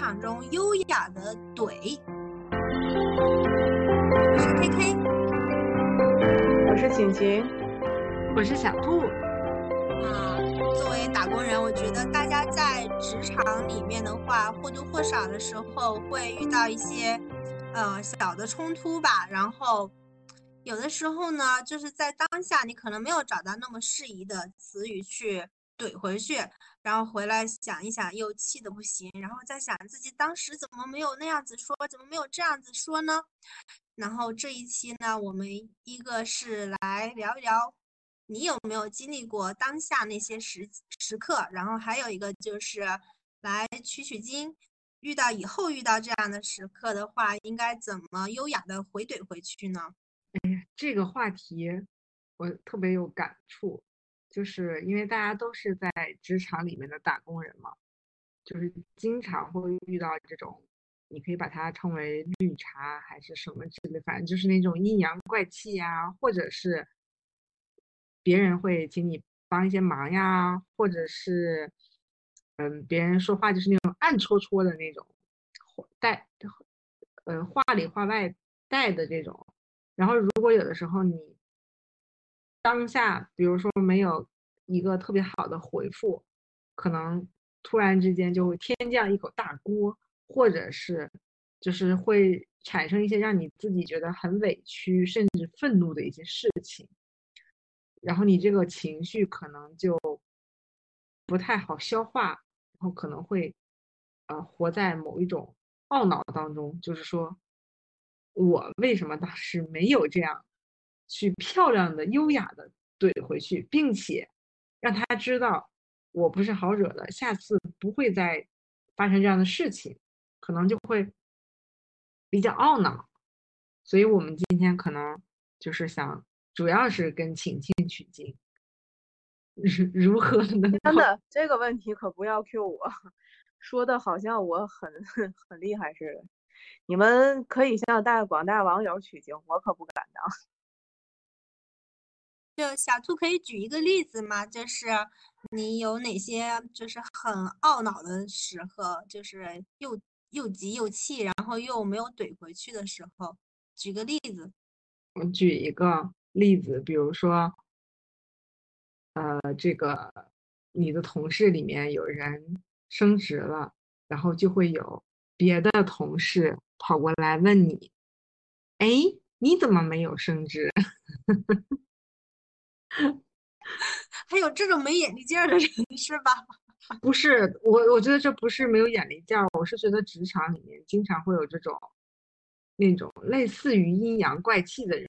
场中优雅的怼。我是 K K，我是晴晴，我是小兔。啊，作为打工人，我觉得大家在职场里面的话，或多或少的时候会遇到一些呃小的冲突吧。然后有的时候呢，就是在当下你可能没有找到那么适宜的词语去怼回去，然后回来想一想又气的不行，然后再想自己当时怎么没有那样子说，怎么没有这样子说呢？然后这一期呢，我们一个是来聊一聊。你有没有经历过当下那些时时刻？然后还有一个就是来取取经，遇到以后遇到这样的时刻的话，应该怎么优雅的回怼回去呢？哎呀，这个话题我特别有感触，就是因为大家都是在职场里面的打工人嘛，就是经常会遇到这种，你可以把它称为绿茶还是什么之类，反正就是那种阴阳怪气呀，或者是。别人会请你帮一些忙呀，或者是，嗯，别人说话就是那种暗戳戳的那种，带，呃，话里话外带的这种。然后，如果有的时候你当下，比如说没有一个特别好的回复，可能突然之间就会天降一口大锅，或者是就是会产生一些让你自己觉得很委屈甚至愤怒的一些事情。然后你这个情绪可能就不太好消化，然后可能会呃活在某一种懊恼当中，就是说我为什么当时没有这样去漂亮的、优雅的怼回去，并且让他知道我不是好惹的，下次不会再发生这样的事情，可能就会比较懊恼。所以我们今天可能就是想。主要是跟晴晴取经，如如何能真的这个问题可不要 Q 我，说的好像我很 很厉害似的。你们可以向大广大网友取经，我可不敢当。就小兔可以举一个例子吗？就是你有哪些就是很懊恼的时候，就是又又急又气，然后又没有怼回去的时候，举个例子。我举一个。例子，比如说，呃，这个你的同事里面有人升职了，然后就会有别的同事跑过来问你：“哎，你怎么没有升职？” 还有这种没眼力劲儿的人是吧？不是，我我觉得这不是没有眼力劲儿，我是觉得职场里面经常会有这种那种类似于阴阳怪气的人。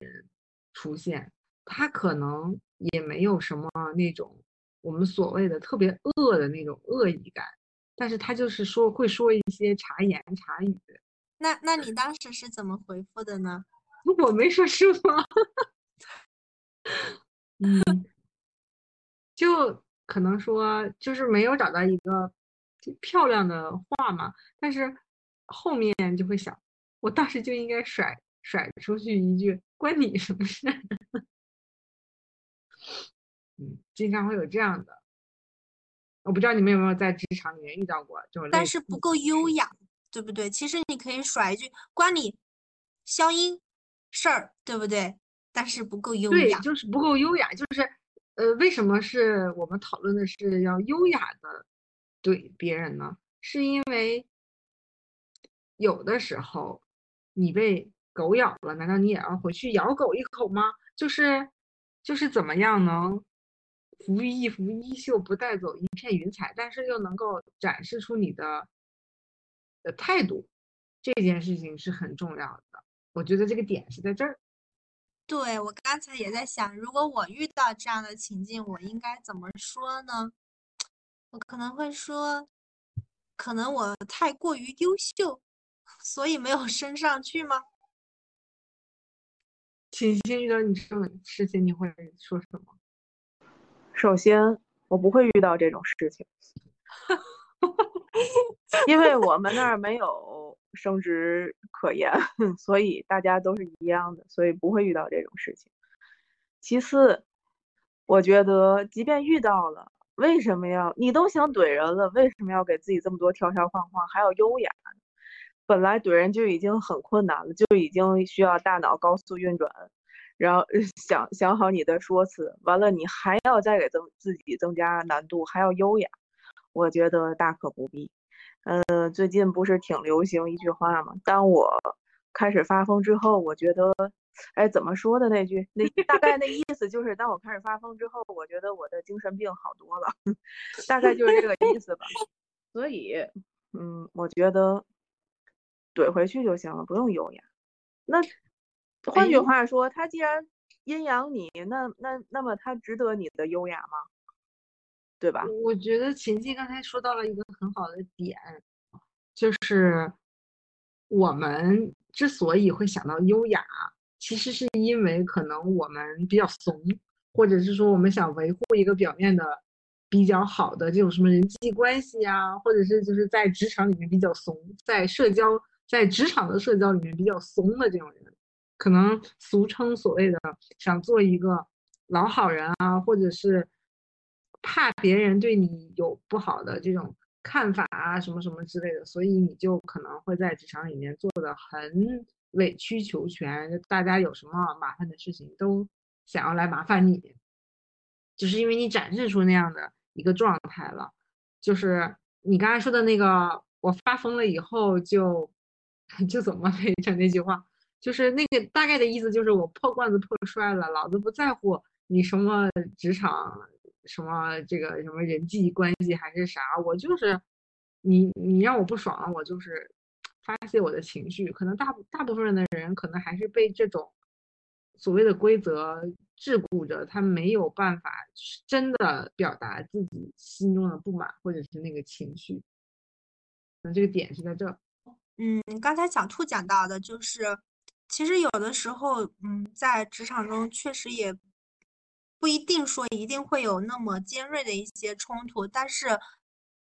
出现，他可能也没有什么那种我们所谓的特别恶的那种恶意感，但是他就是说会说一些茶言茶语。那那你当时是怎么回复的呢？我没说是吗？嗯，就可能说就是没有找到一个漂亮的话嘛，但是后面就会想，我当时就应该甩甩出去一句。关你什么事？嗯，经常会有这样的，我不知道你们有没有在职场里面遇到过这种，但是不够优雅，对不对？其实你可以甩一句“关你消音事儿”，对不对？但是不够优雅，对，就是不够优雅。就是呃，为什么是我们讨论的是要优雅的怼别人呢？是因为有的时候你被。狗咬了，难道你也要回去咬狗一口吗？就是，就是怎么样能拂一拂衣袖，不带走一片云彩，但是又能够展示出你的的态度，这件事情是很重要的。我觉得这个点是在这儿。对我刚才也在想，如果我遇到这样的情境，我应该怎么说呢？我可能会说，可能我太过于优秀，所以没有升上去吗？晴晴遇到你这种事情，你会说什么？首先，我不会遇到这种事情，因为我们那儿没有升职可言，所以大家都是一样的，所以不会遇到这种事情。其次，我觉得即便遇到了，为什么要你都想怼人了，为什么要给自己这么多条条框框，还要优雅？本来怼人就已经很困难了，就已经需要大脑高速运转，然后 想想好你的说辞，完了你还要再给增自己增加难度，还要优雅，我觉得大可不必。嗯，最近不是挺流行一句话吗？当我开始发疯之后，我觉得，哎，怎么说的那句？那大概那意思就是，当我开始发疯之后，我觉得我的精神病好多了，大概就是这个意思吧。所以，嗯，我觉得怼回去就行了，不用优雅。那换句话说，他既然阴阳你，那那那么他值得你的优雅吗？对吧？我觉得琴琴刚才说到了一个很好的点，就是我们之所以会想到优雅，其实是因为可能我们比较怂，或者是说我们想维护一个表面的比较好的这种什么人际关系啊，或者是就是在职场里面比较怂，在社交在职场的社交里面比较怂的这种人，可能俗称所谓的想做一个老好人啊，或者是。怕别人对你有不好的这种看法啊，什么什么之类的，所以你就可能会在职场里面做的很委曲求全，大家有什么麻烦的事情都想要来麻烦你，只是因为你展示出那样的一个状态了。就是你刚才说的那个，我发疯了以后就 就怎么来着那句话，就是那个大概的意思，就是我破罐子破摔了，老子不在乎你什么职场。什么这个什么人际关系还是啥，我就是你你让我不爽了，我就是发泄我的情绪。可能大大部分人的人可能还是被这种所谓的规则桎梏着，他没有办法真的表达自己心中的不满或者是那个情绪。那这个点是在这。嗯，刚才小兔讲到的就是，其实有的时候，嗯，在职场中确实也。不一定说一定会有那么尖锐的一些冲突，但是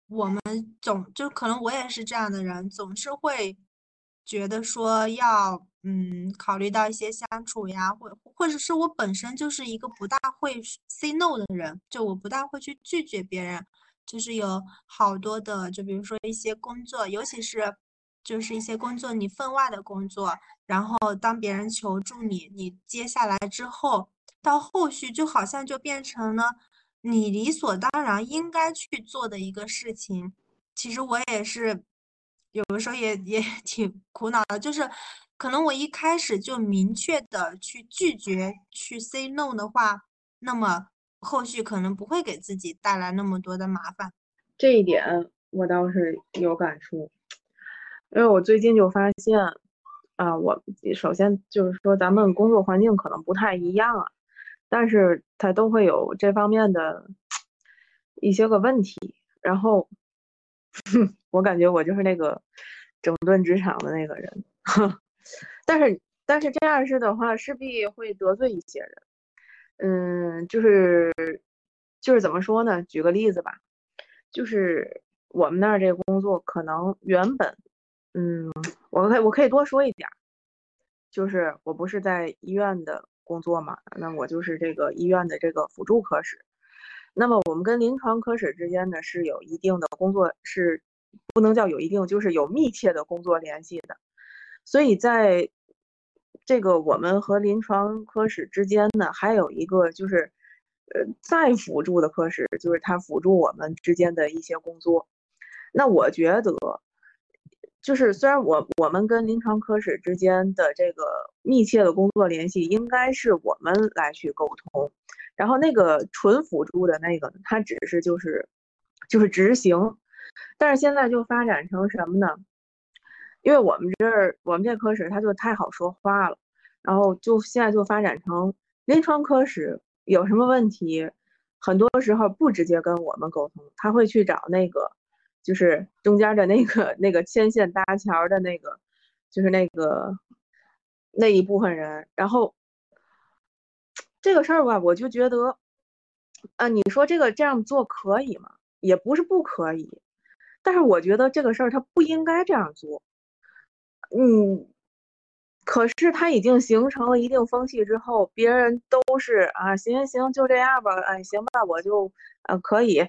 我们总就可能我也是这样的人，总是会觉得说要嗯考虑到一些相处呀，或或者是我本身就是一个不大会 say no 的人，就我不大会去拒绝别人，就是有好多的，就比如说一些工作，尤其是就是一些工作你分外的工作，然后当别人求助你，你接下来之后。到后续就好像就变成了你理所当然应该去做的一个事情。其实我也是有的时候也也 挺苦恼的，就是可能我一开始就明确的去拒绝去 say no 的话，那么后续可能不会给自己带来那么多的麻烦。这一点我倒是有感触，因为我最近就发现啊，我首先就是说咱们工作环境可能不太一样啊。但是他都会有这方面的一些个问题，然后 我感觉我就是那个整顿职场的那个人，但是但是这样式的话势必会得罪一些人，嗯，就是就是怎么说呢？举个例子吧，就是我们那儿这个工作可能原本，嗯，我可以我可以多说一点，就是我不是在医院的。工作嘛，那我就是这个医院的这个辅助科室。那么我们跟临床科室之间呢是有一定的工作，是不能叫有一定，就是有密切的工作联系的。所以在这个我们和临床科室之间呢，还有一个就是，呃，再辅助的科室，就是他辅助我们之间的一些工作。那我觉得。就是虽然我我们跟临床科室之间的这个密切的工作联系，应该是我们来去沟通，然后那个纯辅助的那个，他只是就是就是执行，但是现在就发展成什么呢？因为我们这儿我们这科室他就太好说话了，然后就现在就发展成临床科室有什么问题，很多时候不直接跟我们沟通，他会去找那个。就是中间的那个那个牵线搭桥的那个，就是那个那一部分人。然后这个事儿吧，我就觉得，啊，你说这个这样做可以吗？也不是不可以，但是我觉得这个事儿他不应该这样做。嗯，可是他已经形成了一定风气之后，别人都是啊，行行行，就这样吧，哎，行吧，我就呃可以。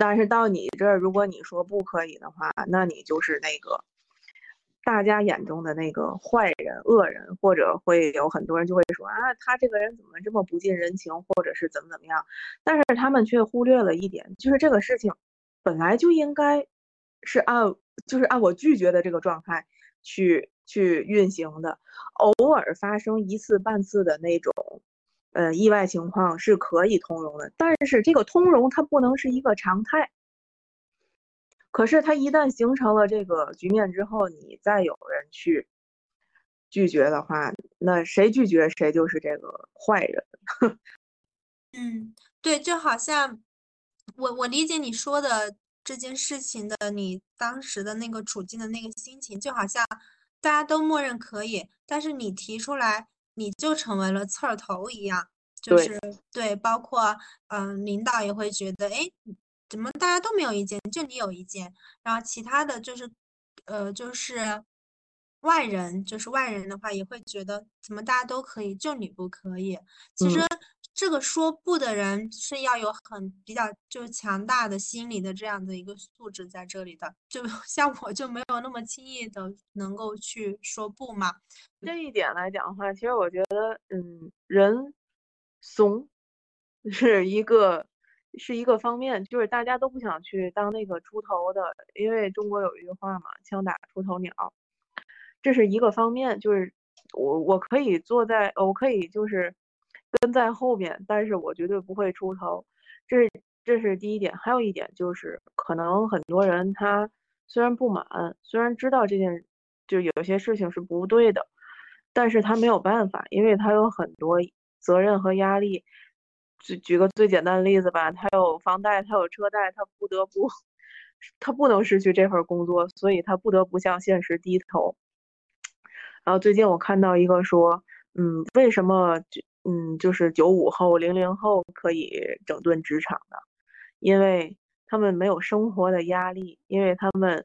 但是到你这儿，如果你说不可以的话，那你就是那个大家眼中的那个坏人、恶人，或者会有很多人就会说啊，他这个人怎么这么不近人情，或者是怎么怎么样。但是他们却忽略了一点，就是这个事情本来就应该是按就是按我拒绝的这个状态去去运行的，偶尔发生一次半次的那种。呃，意外情况是可以通融的，但是这个通融它不能是一个常态。可是它一旦形成了这个局面之后，你再有人去拒绝的话，那谁拒绝谁就是这个坏人。嗯，对，就好像我我理解你说的这件事情的你当时的那个处境的那个心情，就好像大家都默认可以，但是你提出来。你就成为了刺儿头一样，就是对，包括嗯，领导也会觉得，哎，怎么大家都没有意见，就你有意见，然后其他的就是，呃，就是外人，就是外人的话也会觉得，怎么大家都可以，就你不可以。其实这个说不的人是要有很比较就是强大的心理的这样的一个素质在这里的，就 像我就没有那么轻易的能够去说不嘛。这一点来讲的话，其实我觉得，嗯，人怂是一个是一个方面，就是大家都不想去当那个出头的，因为中国有一句话嘛，“枪打出头鸟”，这是一个方面。就是我我可以坐在，我可以就是跟在后面，但是我绝对不会出头。这是这是第一点。还有一点就是，可能很多人他虽然不满，虽然知道这件就有些事情是不对的。但是他没有办法，因为他有很多责任和压力。举举个最简单的例子吧，他有房贷，他有车贷，他不得不，他不能失去这份工作，所以他不得不向现实低头。然后最近我看到一个说，嗯，为什么就嗯就是九五后、零零后可以整顿职场的？因为他们没有生活的压力，因为他们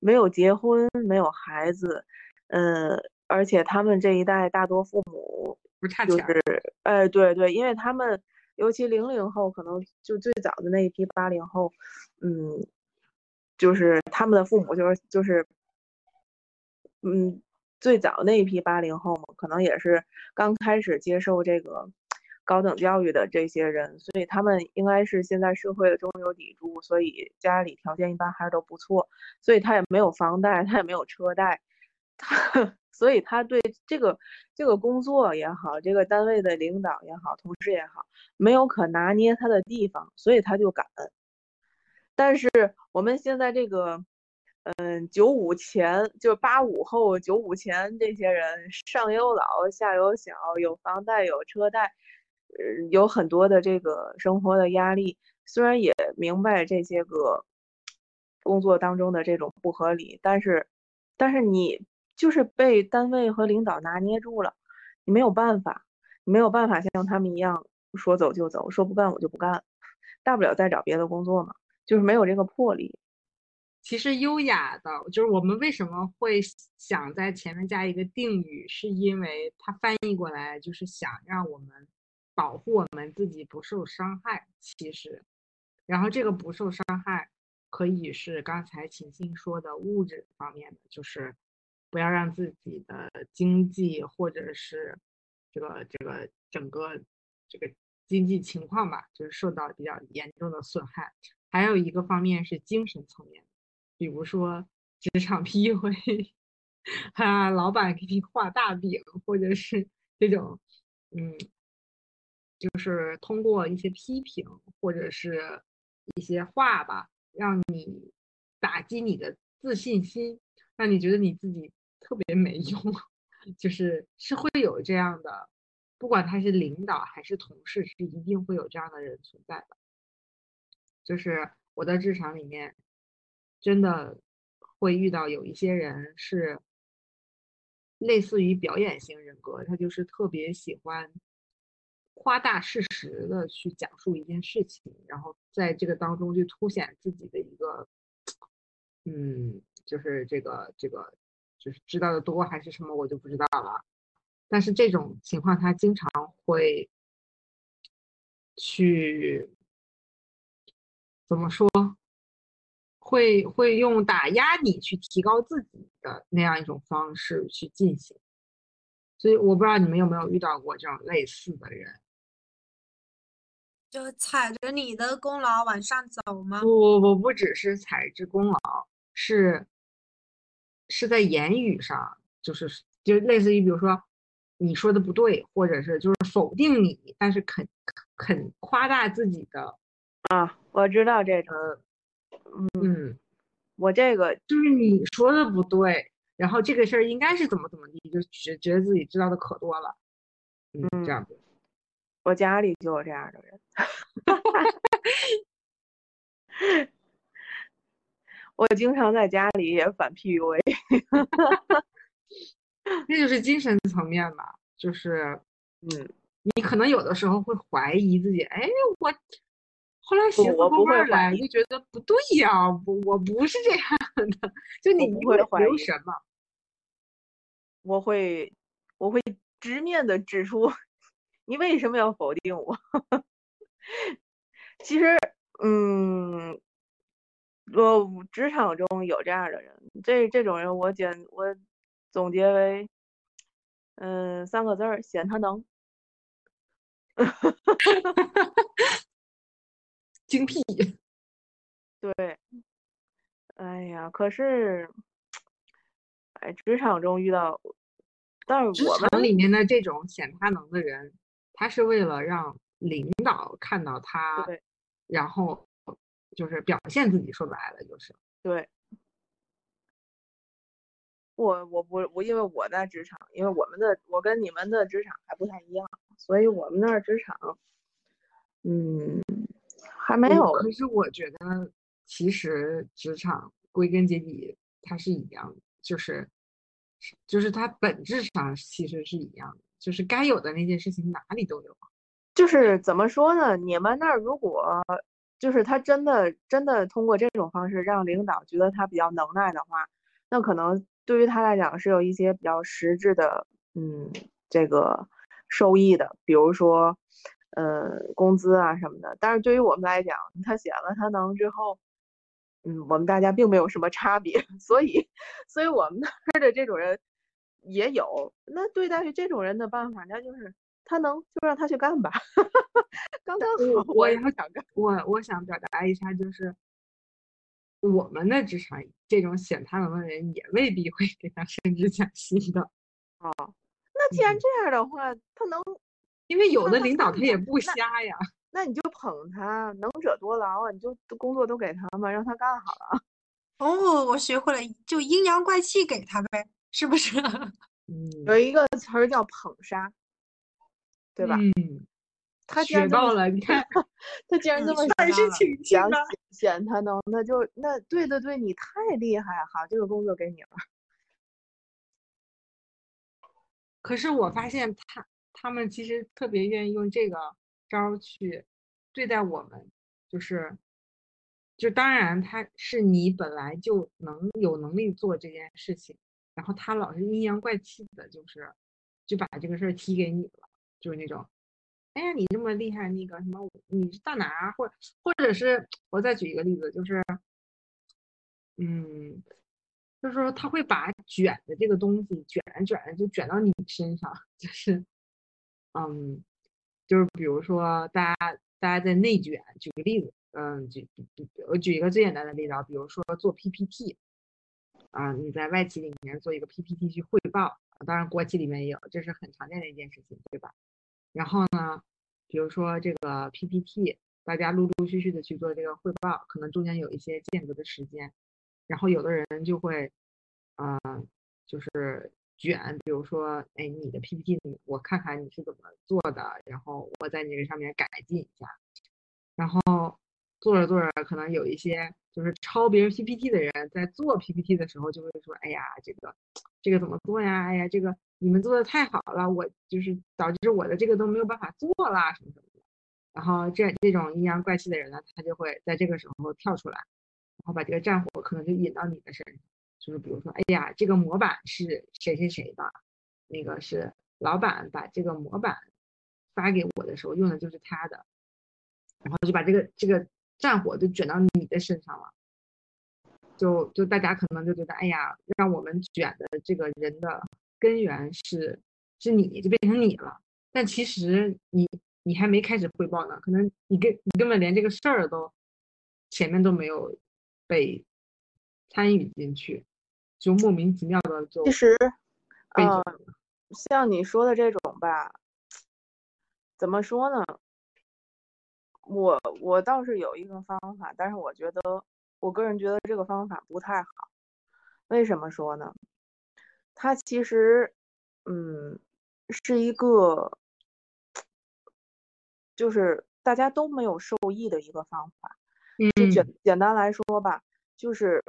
没有结婚，没有孩子，嗯。而且他们这一代大多父母不差钱，就是，哎，对对，因为他们尤其零零后，可能就最早的那一批八零后，嗯，就是他们的父母就是就是，嗯，最早那一批八零后嘛，可能也是刚开始接受这个高等教育的这些人，所以他们应该是现在社会的中流砥柱，所以家里条件一般还是都不错，所以他也没有房贷，他也没有车贷，他。所以他对这个这个工作也好，这个单位的领导也好，同事也好，没有可拿捏他的地方，所以他就敢。但是我们现在这个，嗯，九五前就八五后、九五前这些人，上有老下有小，有房贷有车贷，呃，有很多的这个生活的压力。虽然也明白这些个工作当中的这种不合理，但是，但是你。就是被单位和领导拿捏住了，你没有办法，没有办法像他们一样说走就走，说不干我就不干，大不了再找别的工作嘛，就是没有这个魄力。其实优雅的，就是我们为什么会想在前面加一个定语，是因为它翻译过来就是想让我们保护我们自己不受伤害。其实，然后这个不受伤害可以是刚才秦星说的物质方面的，就是。不要让自己的经济或者是这个这个整个这个经济情况吧，就是受到比较严重的损害。还有一个方面是精神层面，比如说职场 PUA，啊，老板给你画大饼，或者是这种，嗯，就是通过一些批评或者是一些话吧，让你打击你的自信心，让你觉得你自己。特别没用，就是是会有这样的，不管他是领导还是同事，是一定会有这样的人存在的。就是我在职场里面，真的会遇到有一些人是类似于表演型人格，他就是特别喜欢夸大事实的去讲述一件事情，然后在这个当中去凸显自己的一个，嗯，就是这个这个。就是知道的多还是什么，我就不知道了。但是这种情况，他经常会去怎么说？会会用打压你去提高自己的那样一种方式去进行。所以我不知道你们有没有遇到过这种类似的人。就踩着你的功劳往上走吗？不不不，不只是踩着功劳，是是在言语上，就是就类似于比如说你说的不对，或者是就是否定你，但是肯肯夸大自己的啊，我知道这种，嗯，我这个就是你说的不对，然后这个事儿应该是怎么怎么地，就觉觉得自己知道的可多了，嗯，这样子。我家里就有这样的人，我经常在家里也反 PUA，那 就是精神层面吧，就是，嗯，你可能有的时候会怀疑自己，哎，我后来写我不会来就觉得不对呀，不，我不是这样的，就你不会怀疑什么，我会，我会直面的指出。你为什么要否定我？其实，嗯，我职场中有这样的人，这这种人我简我总结为，嗯，三个字儿：显他能。精辟。对。哎呀，可是，哎，职场中遇到，但是我们里面的这种显他能的人。他是为了让领导看到他，然后就是表现自己。说白了就是，对。我我不我因为我在职场，因为我们的我跟你们的职场还不太一样，所以我们那儿职场，嗯，还没有。可是我觉得，其实职场归根结底它是一样的，就是就是它本质上其实是一样的。就是该有的那件事情哪里都有，就是怎么说呢？你们那儿如果就是他真的真的通过这种方式让领导觉得他比较能耐的话，那可能对于他来讲是有一些比较实质的嗯这个收益的，比如说呃工资啊什么的。但是对于我们来讲，他写了他能之后，嗯，我们大家并没有什么差别，所以所以我们那儿的这种人。也有，那对待于这种人的办法，那就是他能就让他去干吧。刚刚好，我也想干。我我想表达一下，就是我们的职场这种显他能的人，也未必会给他升职加薪的。哦，那既然这样的话，他能，因为有的领导他也不瞎呀。那你就捧他，能者多劳啊，你就工作都给他嘛，让他干好了。哦，我学会了，就阴阳怪气给他呗。是不是？嗯，有一个词儿叫捧杀，对吧？嗯，他学到了，你看，他竟然这么想显他呢，那就那对对对，你太厉害，哈，这个工作给你了。可是我发现他他们其实特别愿意用这个招去对待我们，就是，就当然他是你本来就能有能力做这件事情。然后他老是阴阳怪气的，就是就把这个事儿踢给你了，就是那种，哎呀，你这么厉害，那个什么，你是到哪？或或者是我再举一个例子，就是，嗯，就是说他会把卷的这个东西卷着卷着就卷到你身上，就是，嗯，就是比如说大家大家在内卷，举个例子，嗯，举我举一个最简单的例子啊，比如说做 PPT。啊，你在外企里面做一个 PPT 去汇报，当然国企里面也有，这是很常见的一件事情，对吧？然后呢，比如说这个 PPT，大家陆陆续续的去做这个汇报，可能中间有一些间隔的时间，然后有的人就会，呃，就是卷，比如说，哎，你的 PPT，我看看你是怎么做的，然后我在你这上面改进一下，然后。做着做着，可能有一些就是抄别人 PPT 的人，在做 PPT 的时候就会说：“哎呀，这个这个怎么做呀？哎呀，这个你们做的太好了，我就是导致我的这个都没有办法做啦，什么什么的。”然后这这种阴阳怪气的人呢，他就会在这个时候跳出来，然后把这个战火可能就引到你的身上，就是比如说，哎呀，这个模板是谁谁谁的，那个是老板把这个模板发给我的时候用的就是他的，然后就把这个这个战火就卷到你的身上了，就就大家可能就觉得，哎呀，让我们卷的这个人的根源是是你，就变成你了。但其实你你还没开始汇报呢，可能你根你根本连这个事儿都前面都没有被参与进去。就莫名其妙的就其实，呃，像你说的这种吧，怎么说呢？我我倒是有一个方法，但是我觉得我个人觉得这个方法不太好。为什么说呢？它其实，嗯，是一个，就是大家都没有受益的一个方法。嗯，简简单来说吧，就是。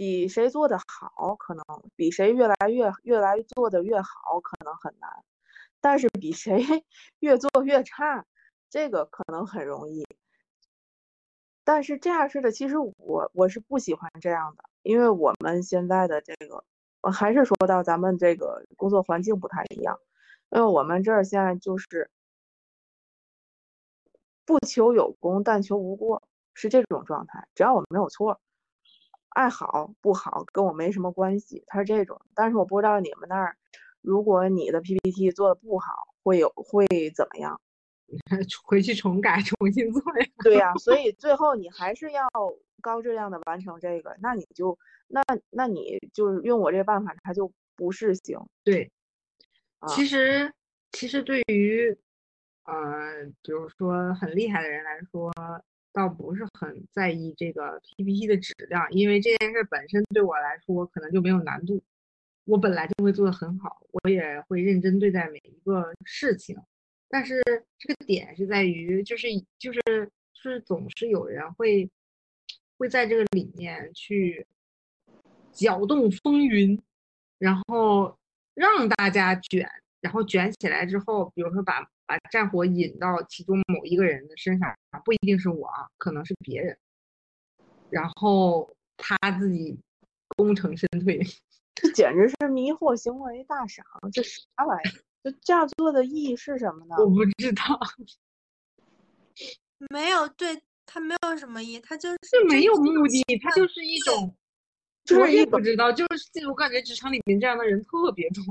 比谁做的好，可能比谁越来越越来做的越好，可能很难。但是比谁 越做越差，这个可能很容易。但是这样式的，其实我我是不喜欢这样的，因为我们现在的这个，我还是说到咱们这个工作环境不太一样，因为我们这儿现在就是不求有功，但求无过，是这种状态。只要我们没有错。爱好不好跟我没什么关系，他是这种，但是我不知道你们那儿，如果你的 PPT 做的不好，会有会怎么样？回去重改，重新做呀。对呀，所以最后你还是要高质量的完成这个，那你就那那你就是用我这个办法，它就不是行。对，其实其实对于呃，比如说很厉害的人来说。倒不是很在意这个 PPT 的质量，因为这件事本身对我来说可能就没有难度，我本来就会做得很好，我也会认真对待每一个事情。但是这个点是在于，就是就是就是总是有人会会在这个里面去搅动风云，然后让大家卷，然后卷起来之后，比如说把。把战火引到其中某一个人的身上，不一定是我，可能是别人，然后他自己功成身退，这简直是迷惑行为大赏，这啥玩意儿？这这样做的意义是什么呢？我不知道，没有，对他没有什么意义，他就是没有目的，他就是一种，我也不知道，就是我感觉职场里面这样的人特别多，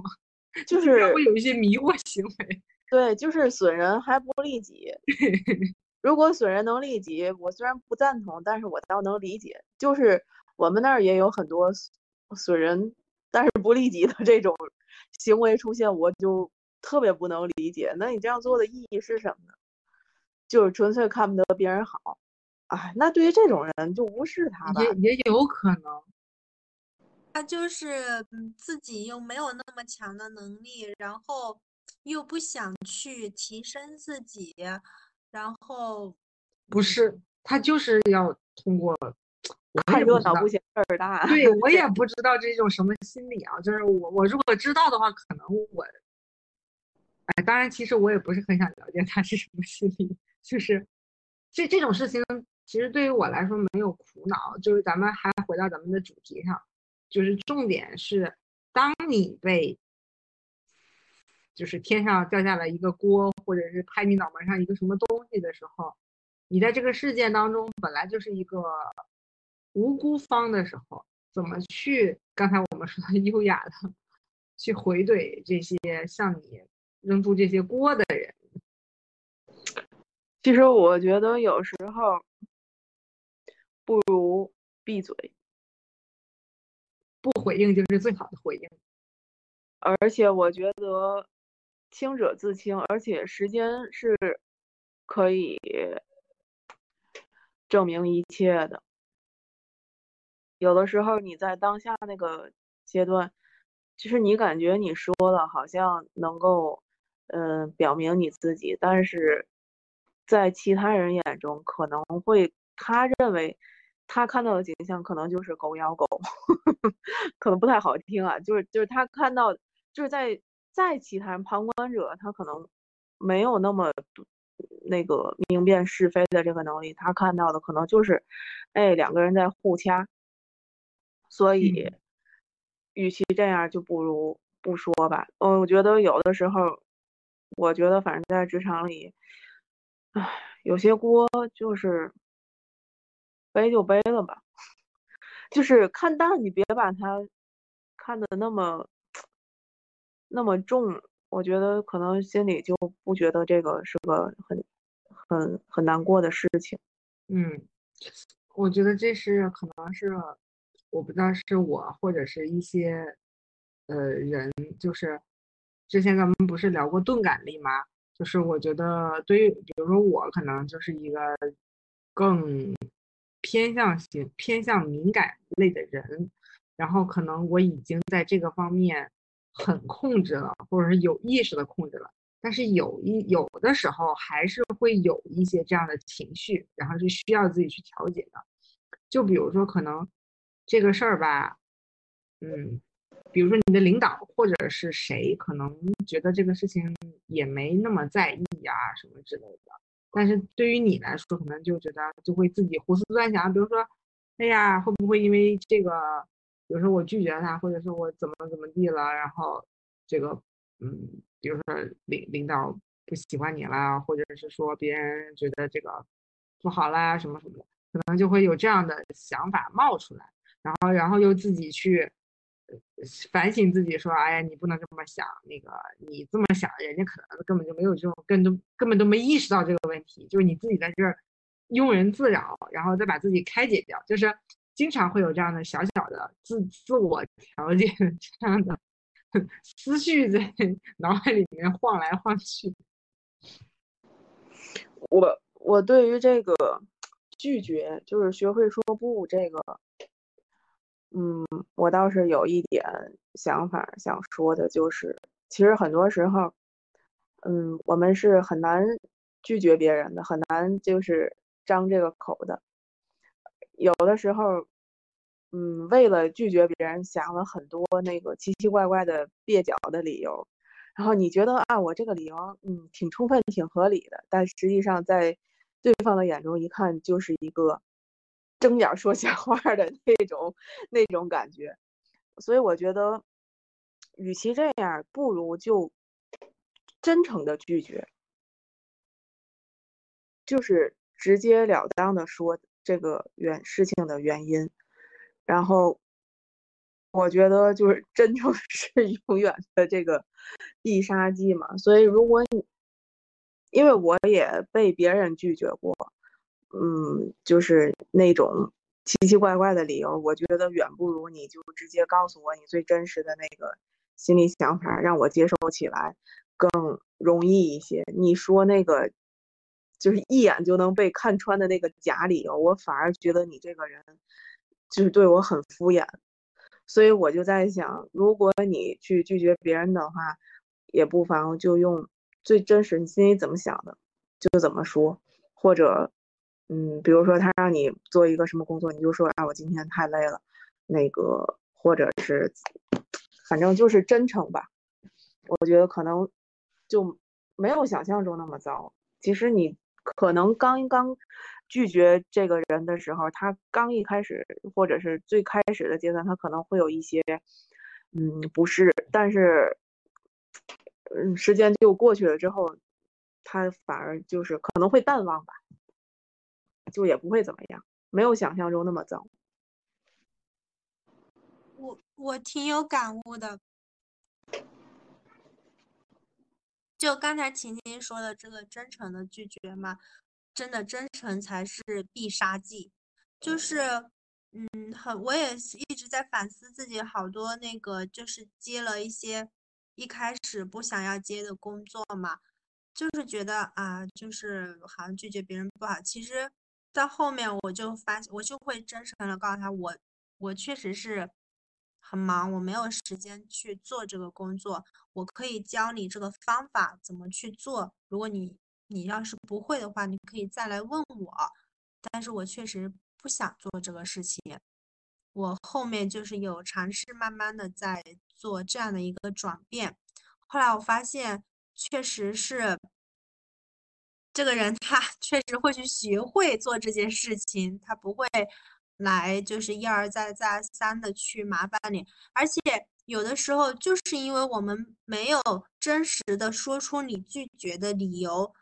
就是会有一些迷惑行为。对，就是损人还不利己。如果损人能利己，我虽然不赞同，但是我倒能理解。就是我们那儿也有很多损人但是不利己的这种行为出现，我就特别不能理解。那你这样做的意义是什么呢？就是纯粹看不得别人好。哎，那对于这种人就无视他吧。也也有可能，他就是嗯自己又没有那么强的能力，然后。又不想去提升自己，然后不是他就是要通过看热闹不嫌事儿大。对 我也不知道这种什么心理啊，就是我我如果知道的话，可能我哎，当然其实我也不是很想了解他是什么心理。就是这这种事情，其实对于我来说没有苦恼。就是咱们还回到咱们的主题上，就是重点是当你被。就是天上掉下来一个锅，或者是拍你脑门上一个什么东西的时候，你在这个事件当中本来就是一个无辜方的时候，怎么去刚才我们说的优雅的去回怼这些向你扔出这些锅的人？其实我觉得有时候不如闭嘴，不回应就是最好的回应。而且我觉得。清者自清，而且时间是可以证明一切的。有的时候你在当下那个阶段，其实你感觉你说了好像能够，嗯，表明你自己，但是在其他人眼中可能会，他认为他看到的景象可能就是狗咬狗，可能不太好听啊，就是就是他看到就是在。在其他人旁观者，他可能没有那么那个明辨是非的这个能力，他看到的可能就是，哎，两个人在互掐。所以，与其这样，就不如不说吧。嗯，我觉得有的时候，我觉得反正在职场里，唉，有些锅就是背就背了吧，就是看淡，你别把它看的那么那么重。我觉得可能心里就不觉得这个是个很很很难过的事情。嗯，我觉得这是可能是。我不知道是我或者是一些呃人，就是之前咱们不是聊过钝感力吗？就是我觉得对于比如说我可能就是一个更偏向性偏向敏感类的人，然后可能我已经在这个方面很控制了，或者是有意识的控制了，但是有一有的时候还是会有一些这样的情绪，然后是需要自己去调节的，就比如说可能。这个事儿吧，嗯，比如说你的领导或者是谁，可能觉得这个事情也没那么在意啊，什么之类的。但是对于你来说，可能就觉得就会自己胡思乱想，比如说，哎呀，会不会因为这个，比如说我拒绝他，或者是我怎么怎么地了，然后这个，嗯，比如说领领导不喜欢你了，或者是说别人觉得这个不好啦，什么什么的，可能就会有这样的想法冒出来。然后，然后又自己去反省自己，说：“哎呀，你不能这么想，那个你这么想，人家可能根本就没有这种，根都根本都没意识到这个问题，就是你自己在这儿庸人自扰，然后再把自己开解掉，就是经常会有这样的小小的自自我调节这样的思绪在 脑海里面晃来晃去。”我我对于这个拒绝，就是学会说不这个。嗯，我倒是有一点想法想说的，就是其实很多时候，嗯，我们是很难拒绝别人的，很难就是张这个口的。有的时候，嗯，为了拒绝别人，想了很多那个奇奇怪怪的蹩脚的理由，然后你觉得啊，我这个理由，嗯，挺充分、挺合理的，但实际上在对方的眼中一看，就是一个。睁眼说瞎话的那种那种感觉，所以我觉得，与其这样，不如就真诚的拒绝，就是直截了当的说这个原事情的原因。然后，我觉得就是真诚是 永远的这个必杀技嘛。所以，如果你因为我也被别人拒绝过。嗯，就是那种奇奇怪怪的理由，我觉得远不如你就直接告诉我你最真实的那个心理想法，让我接受起来更容易一些。你说那个就是一眼就能被看穿的那个假理由，我反而觉得你这个人就是对我很敷衍。所以我就在想，如果你去拒绝别人的话，也不妨就用最真实你心里怎么想的就怎么说，或者。嗯，比如说他让你做一个什么工作，你就说啊，我今天太累了，那个或者是，反正就是真诚吧。我觉得可能就没有想象中那么糟。其实你可能刚刚拒绝这个人的时候，他刚一开始或者是最开始的阶段，他可能会有一些嗯不适，但是嗯时间就过去了之后，他反而就是可能会淡忘吧。就也不会怎么样，没有想象中那么糟。我我挺有感悟的，就刚才晴晴说的这个真诚的拒绝嘛，真的真诚才是必杀技。就是，嗯，很我也一直在反思自己，好多那个就是接了一些一开始不想要接的工作嘛，就是觉得啊，就是好像拒绝别人不好，其实。到后面我就发我就会真诚的告诉他，我我确实是很忙，我没有时间去做这个工作。我可以教你这个方法怎么去做，如果你你要是不会的话，你可以再来问我。但是我确实不想做这个事情。我后面就是有尝试，慢慢的在做这样的一个转变。后来我发现，确实是。这个人他 确实会去学会做这件事情，他不会来就是一而再再三的去麻烦你，而且有的时候就是因为我们没有真实的说出你拒绝的理由，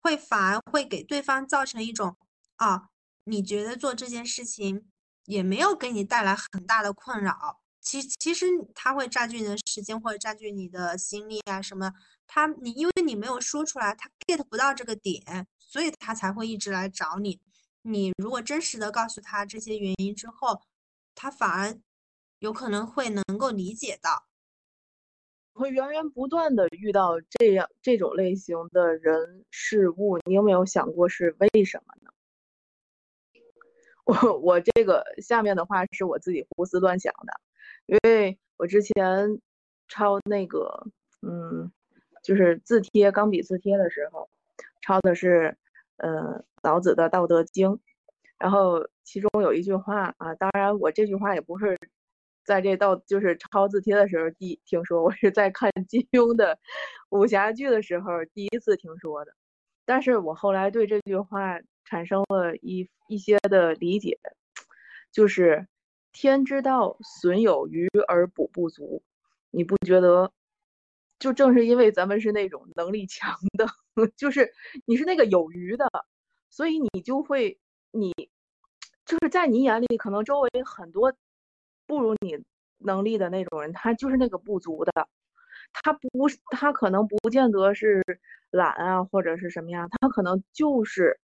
会反而会给对方造成一种啊，你觉得做这件事情也没有给你带来很大的困扰，其其实他会占据你的时间或者占据你的心力啊什么，他你因为你没有说出来，他 get 不到这个点，所以他才会一直来找你。你如果真实的告诉他这些原因之后，他反而有可能会能够理解到，会源源不断的遇到这样这种类型的人事物。你有没有想过是为什么呢？我我这个下面的话是我自己胡思乱想的，因为我之前抄那个嗯，就是字帖钢笔字帖的时候，抄的是。呃，老子的《道德经》，然后其中有一句话啊，当然我这句话也不是在这道就是抄字帖的时候第听说，我是在看金庸的武侠剧的时候第一次听说的。但是我后来对这句话产生了一一些的理解，就是天之道，损有余而补不足。你不觉得？就正是因为咱们是那种能力强的，就是你是那个有余的，所以你就会，你就是在你眼里，可能周围很多不如你能力的那种人，他就是那个不足的，他不是，他可能不见得是懒啊，或者是什么样，他可能就是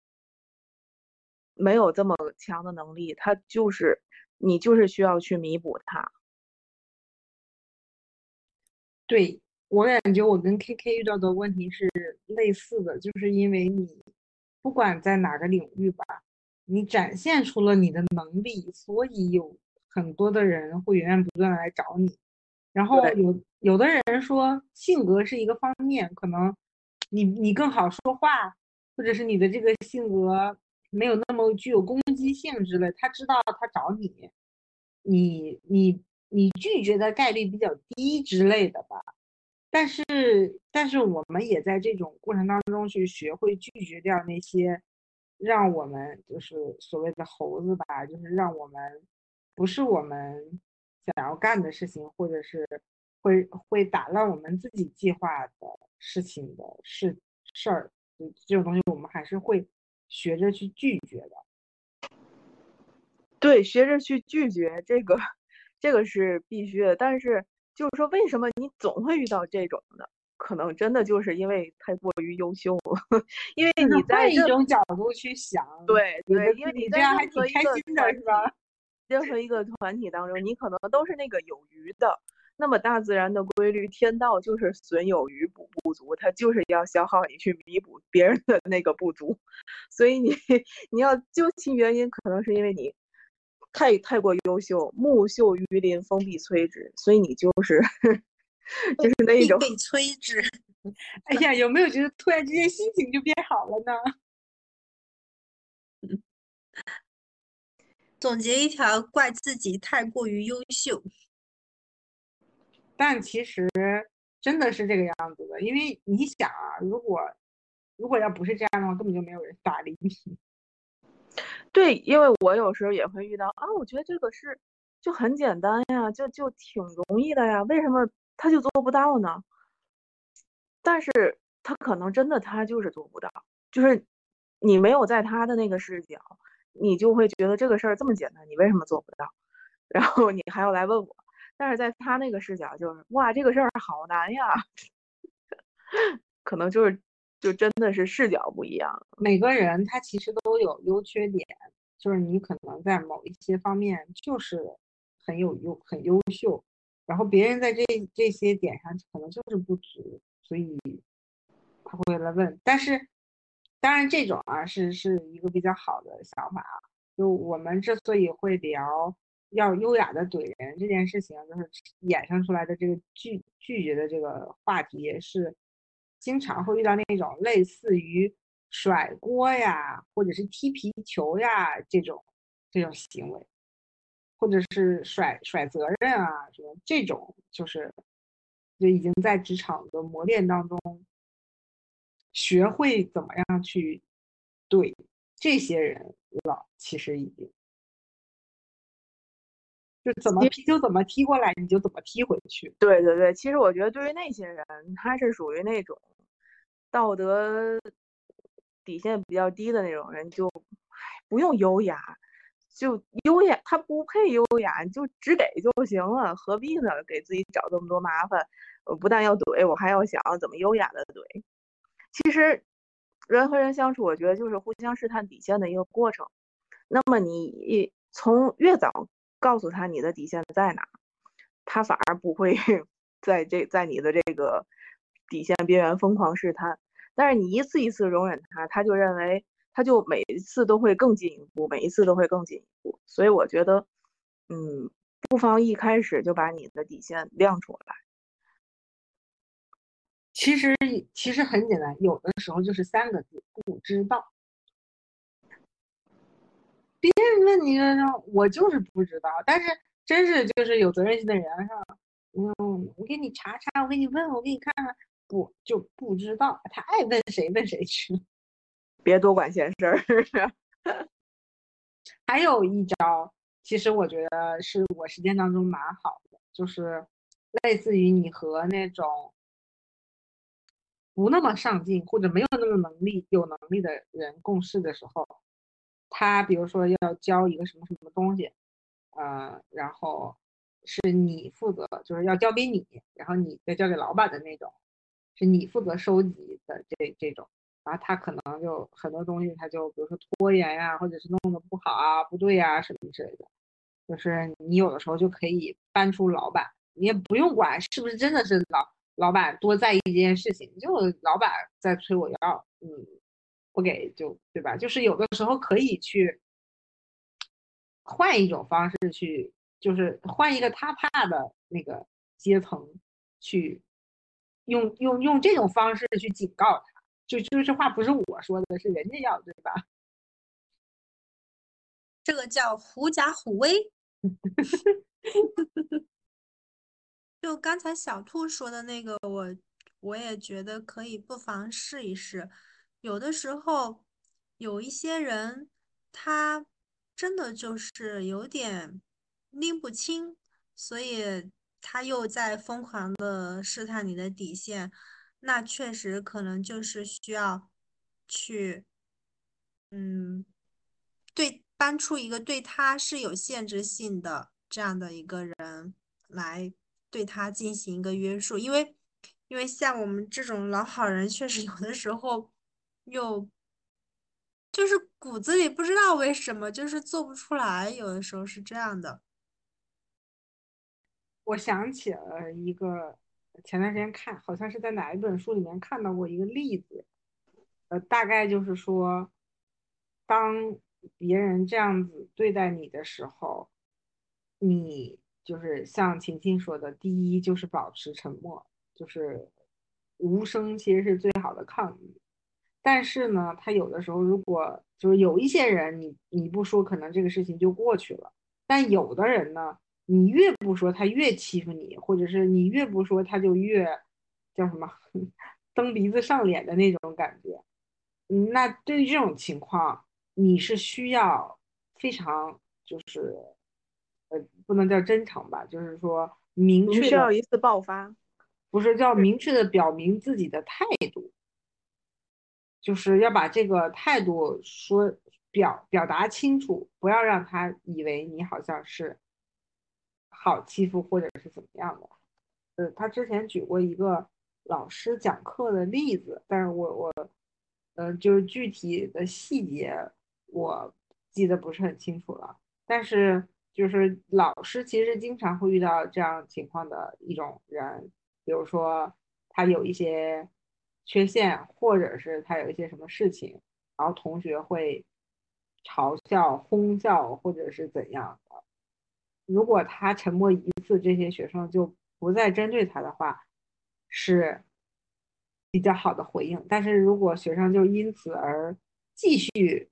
没有这么强的能力，他就是你就是需要去弥补他，对。我感觉我跟 K K 遇到的问题是类似的，就是因为你不管在哪个领域吧，你展现出了你的能力，所以有很多的人会源源不断的来找你。然后有有的人说性格是一个方面，可能你你更好说话，或者是你的这个性格没有那么具有攻击性之类，他知道他找你，你你你拒绝的概率比较低之类的吧。但是，但是我们也在这种过程当中去学会拒绝掉那些让我们就是所谓的猴子吧，就是让我们不是我们想要干的事情，或者是会会打乱我们自己计划的事情的事事儿，这种东西我们还是会学着去拒绝的。对，学着去拒绝这个，这个是必须的，但是。就是说，为什么你总会遇到这种的？可能真的就是因为太过于优秀了，因为你在一种角度去想，对对，因为你这样还挺开心的，是吧？任何一个团体当中，你可能都是那个有余的。那么大自然的规律，天道就是损有余补不足，它就是要消耗你去弥补别人的那个不足。所以你 你要究其原因，可能是因为你。太太过优秀，木秀于林，风必摧之。所以你就是 就是那一种被摧之。哎呀，有没有觉得突然之间心情就变好了呢？总结一条，怪自己太过于优秀。但其实真的是这个样子的，因为你想啊，如果如果要不是这样的话，根本就没有人搭理你。对，因为我有时候也会遇到啊，我觉得这个是就很简单呀，就就挺容易的呀，为什么他就做不到呢？但是他可能真的他就是做不到，就是你没有在他的那个视角，你就会觉得这个事儿这么简单，你为什么做不到？然后你还要来问我，但是在他那个视角就是哇，这个事儿好难呀，可能就是。就真的是视角不一样，每个人他其实都有优缺点，就是你可能在某一些方面就是很有优很优秀，然后别人在这这些点上可能就是不足，所以他会来问。但是当然这种啊是是一个比较好的想法啊，就我们之所以会聊要优雅的怼人这件事情，就是衍生出来的这个拒拒绝的这个话题是。经常会遇到那种类似于甩锅呀，或者是踢皮球呀这种这种行为，或者是甩甩责任啊，什么这种就是就已经在职场的磨练当中学会怎么样去对这些人了。其实已经就怎么踢就怎么踢过来，你就怎么踢回去。对对对，其实我觉得对于那些人，他是属于那种道德底线比较低的那种人，就不用优雅，就优雅他不配优雅，就只给就行了，何必呢？给自己找这么多麻烦，我不但要怼，我还要想怎么优雅的怼。其实人和人相处，我觉得就是互相试探底线的一个过程。那么你从越早。告诉他你的底线在哪，他反而不会 在这在你的这个底线边缘疯狂试探。但是你一次一次容忍他，他就认为他就每一次都会更进一步，每一次都会更进一步。所以我觉得，嗯，不妨一开始就把你的底线亮出来。其实其实很简单，有的时候就是三个字：不知道。别人问你说，我就是不知道。但是真是就是有责任心的人哈，嗯，我给你查查，我给你问，我给你看看，不就不知道？他爱问谁问谁去，别多管闲事儿。还有一招，其实我觉得是我实践当中蛮好的，就是类似于你和那种不那么上进或者没有那么能力、有能力的人共事的时候。他比如说要教一个什么什么东西，呃，然后是你负责，就是要交给你，然后你再交给老板的那种，是你负责收集的这这种，然后他可能就很多东西他就比如说拖延呀，或者是弄得不好啊、不对呀什么之类的，就是你有的时候就可以搬出老板，你也不用管是不是真的是老老板多在意这件事情，就老板在催我要，嗯。不给就对吧？就是有的时候可以去换一种方式去，就是换一个他怕的那个阶层去用用用这种方式去警告他。就就这话不是我说的，是人家要对吧？这个叫狐假虎威。就刚才小兔说的那个，我我也觉得可以，不妨试一试。有的时候，有一些人，他真的就是有点拎不清，所以他又在疯狂的试探你的底线，那确实可能就是需要去，嗯，对，搬出一个对他是有限制性的这样的一个人来对他进行一个约束，因为，因为像我们这种老好人，确实有的时候。又就是骨子里不知道为什么，就是做不出来，有的时候是这样的。我想起了一个前段时间看，好像是在哪一本书里面看到过一个例子，呃，大概就是说，当别人这样子对待你的时候，你就是像晴晴说的，第一就是保持沉默，就是无声，其实是最好的抗议。但是呢，他有的时候如果就是有一些人，你你不说，可能这个事情就过去了。但有的人呢，你越不说，他越欺负你，或者是你越不说，他就越叫什么蹬鼻子上脸的那种感觉。嗯，那对于这种情况，你是需要非常就是呃，不能叫真诚吧，就是说明确需要一次爆发，不是叫明确的表明自己的态度。就是要把这个态度说表表达清楚，不要让他以为你好像是好欺负或者是怎么样的。呃，他之前举过一个老师讲课的例子，但是我我，呃，就是具体的细节我记得不是很清楚了。但是就是老师其实经常会遇到这样情况的一种人，比如说他有一些。缺陷，或者是他有一些什么事情，然后同学会嘲笑、哄笑，或者是怎样的。如果他沉默一次，这些学生就不再针对他的话，是比较好的回应。但是如果学生就因此而继续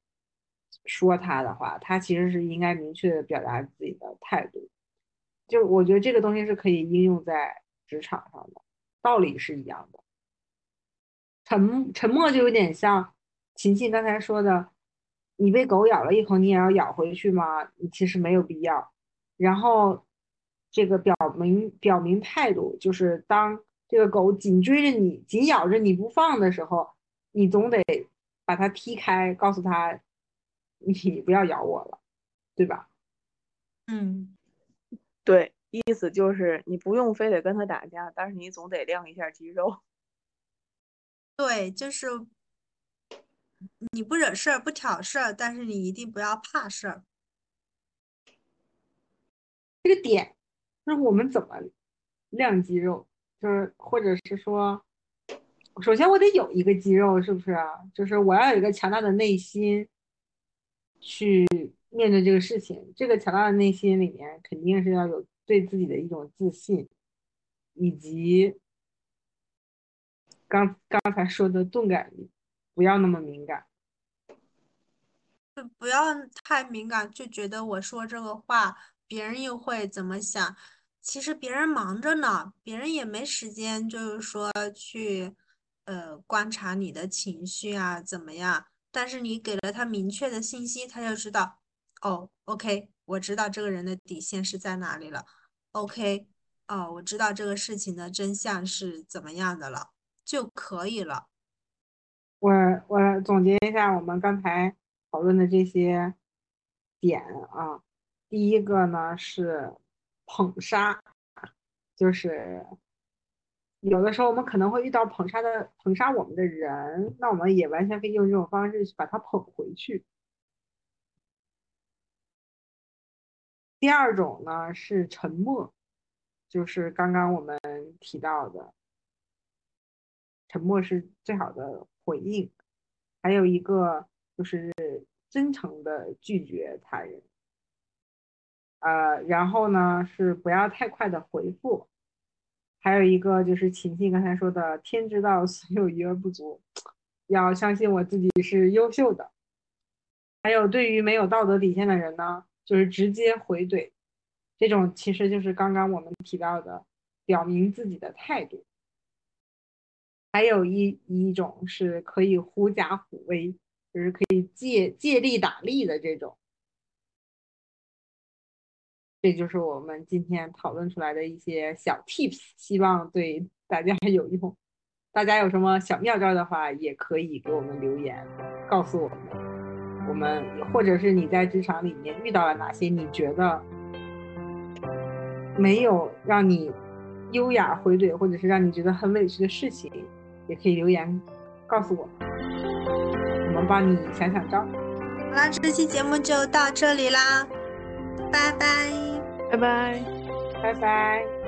说他的话，他其实是应该明确的表达自己的态度。就我觉得这个东西是可以应用在职场上的，道理是一样的。沉沉默就有点像琴琴刚才说的，你被狗咬了一口，你也要咬回去吗？你其实没有必要。然后这个表明表明态度，就是当这个狗紧追着你、紧咬着你不放的时候，你总得把它踢开，告诉它你不要咬我了，对吧？嗯，对，意思就是你不用非得跟他打架，但是你总得亮一下肌肉。对，就是你不惹事儿、不挑事儿，但是你一定不要怕事儿。这个点就是我们怎么亮肌肉，就是或者是说，首先我得有一个肌肉，是不是啊？就是我要有一个强大的内心去面对这个事情。这个强大的内心里面肯定是要有对自己的一种自信，以及刚刚才说的钝感力，不要那么敏感。就不要太敏感，就觉得我说这个话，别人又会怎么想？其实别人忙着呢，别人也没时间，就是说去呃观察你的情绪啊怎么样？但是你给了他明确的信息，他就知道，哦，OK，我知道这个人的底线是在哪里了，OK，哦，我知道这个事情的真相是怎么样的了，就可以了。我我总结一下我们刚才讨论的这些点啊，第一个呢是捧杀，就是有的时候我们可能会遇到捧杀的捧杀我们的人，那我们也完全可以用这种方式去把他捧回去。第二种呢是沉默，就是刚刚我们提到的，沉默是最好的回应。还有一个就是真诚的拒绝他人，呃，然后呢是不要太快的回复。还有一个就是晴晴刚才说的“天知道，所有余而不足”，要相信我自己是优秀的。还有对于没有道德底线的人呢，就是直接回怼，这种其实就是刚刚我们提到的，表明自己的态度。还有一一种是可以狐假虎威，就是可以借借力打力的这种。这就是我们今天讨论出来的一些小 tips，希望对大家有用。大家有什么小妙招的话，也可以给我们留言，告诉我们。我们或者是你在职场里面遇到了哪些你觉得没有让你优雅回怼，或者是让你觉得很委屈的事情，也可以留言告诉我，我们帮你想想招。好啦，这期节目就到这里啦，拜拜。拜拜。拜拜。